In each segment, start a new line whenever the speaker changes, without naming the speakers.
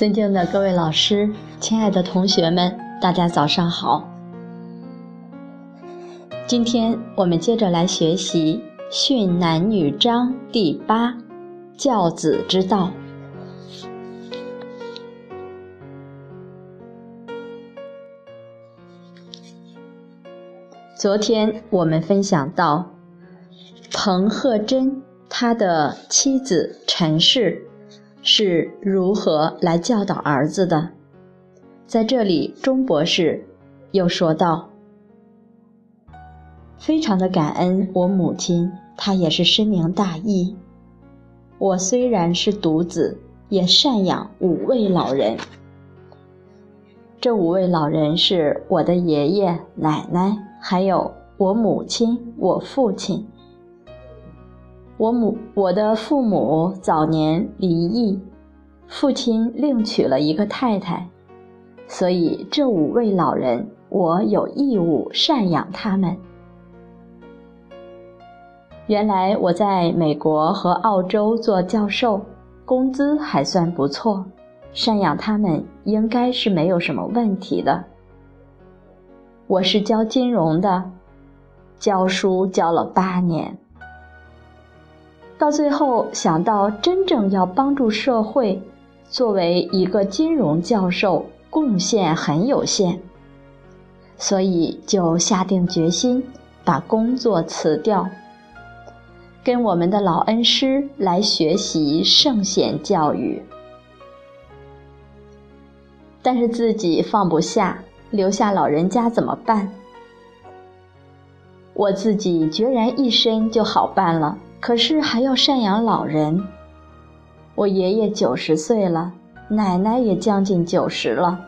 尊敬的各位老师，亲爱的同学们，大家早上好。今天我们接着来学习《训男女章》第八，教子之道。昨天我们分享到，彭鹤珍他的妻子陈氏是如何来教导儿子的。在这里，钟博士又说道：“非常的感恩我母亲，她也是深明大义。我虽然是独子，也赡养五位老人。这五位老人是我的爷爷奶奶。”还有我母亲、我父亲。我母我的父母早年离异，父亲另娶了一个太太，所以这五位老人我有义务赡养他们。原来我在美国和澳洲做教授，工资还算不错，赡养他们应该是没有什么问题的。我是教金融的，教书教了八年，到最后想到真正要帮助社会，作为一个金融教授，贡献很有限，所以就下定决心把工作辞掉，跟我们的老恩师来学习圣贤教育，但是自己放不下。留下老人家怎么办？我自己决然一身就好办了，可是还要赡养老人。我爷爷九十岁了，奶奶也将近九十了，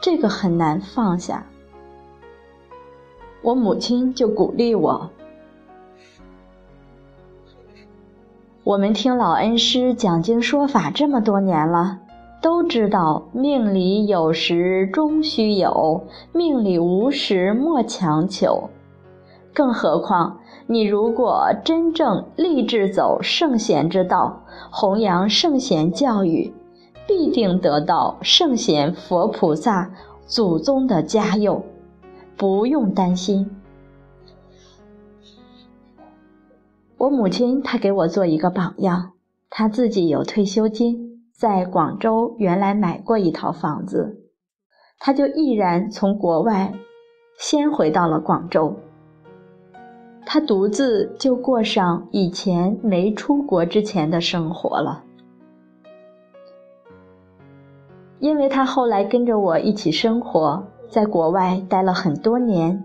这个很难放下。我母亲就鼓励我：“我们听老恩师讲经说法这么多年了。”都知道命里有时终须有，命里无时莫强求。更何况你如果真正立志走圣贤之道，弘扬圣贤教育，必定得到圣贤佛菩萨祖宗的加佑，不用担心。我母亲她给我做一个榜样，她自己有退休金。在广州原来买过一套房子，她就毅然从国外先回到了广州。他独自就过上以前没出国之前的生活了。因为他后来跟着我一起生活，在国外待了很多年，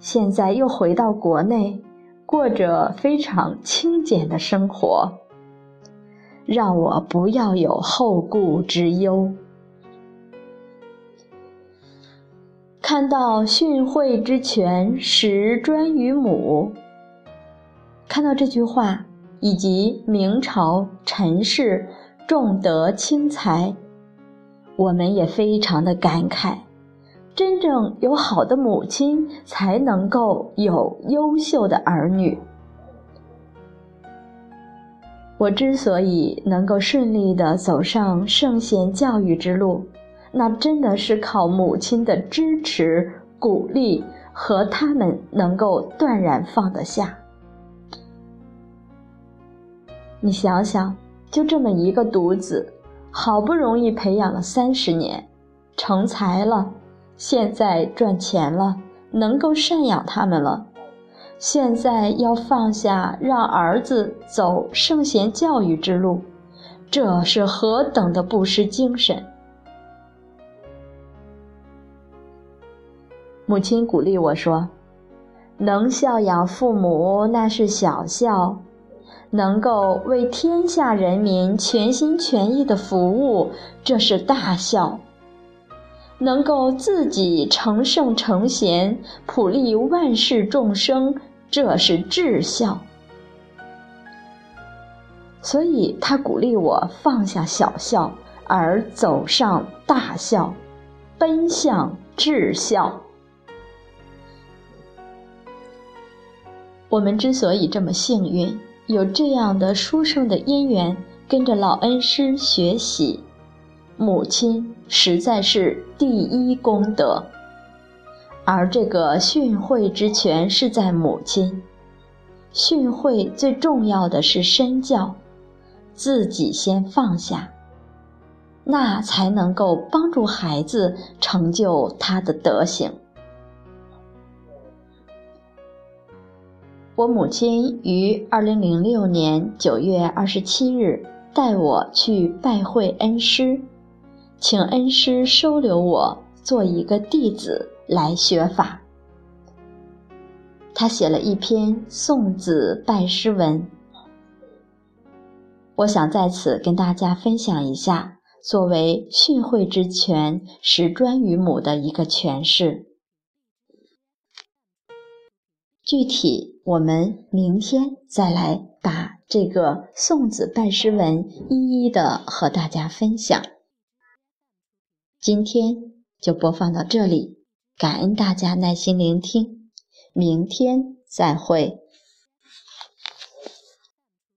现在又回到国内，过着非常清简的生活。让我不要有后顾之忧。看到训诲之权实专于母，看到这句话，以及明朝陈氏重德轻才，我们也非常的感慨。真正有好的母亲，才能够有优秀的儿女。我之所以能够顺利的走上圣贤教育之路，那真的是靠母亲的支持、鼓励和他们能够断然放得下。你想想，就这么一个独子，好不容易培养了三十年，成才了，现在赚钱了，能够赡养他们了。现在要放下，让儿子走圣贤教育之路，这是何等的不失精神！母亲鼓励我说：“能孝养父母那是小孝，能够为天下人民全心全意的服务，这是大孝。能够自己成圣成贤，普利万世众生。”这是至孝，所以他鼓励我放下小孝，而走上大孝，奔向至孝。我们之所以这么幸运，有这样的殊胜的因缘，跟着老恩师学习，母亲实在是第一功德，而这个训诲之权是在母亲。训诲最重要的是身教，自己先放下，那才能够帮助孩子成就他的德行。我母亲于二零零六年九月二十七日带我去拜会恩师，请恩师收留我做一个弟子来学法。他写了一篇送子拜师文，我想在此跟大家分享一下，作为训诲之权始专于母的一个诠释。具体我们明天再来把这个送子拜师文一一的和大家分享。今天就播放到这里，感恩大家耐心聆听。明天再会。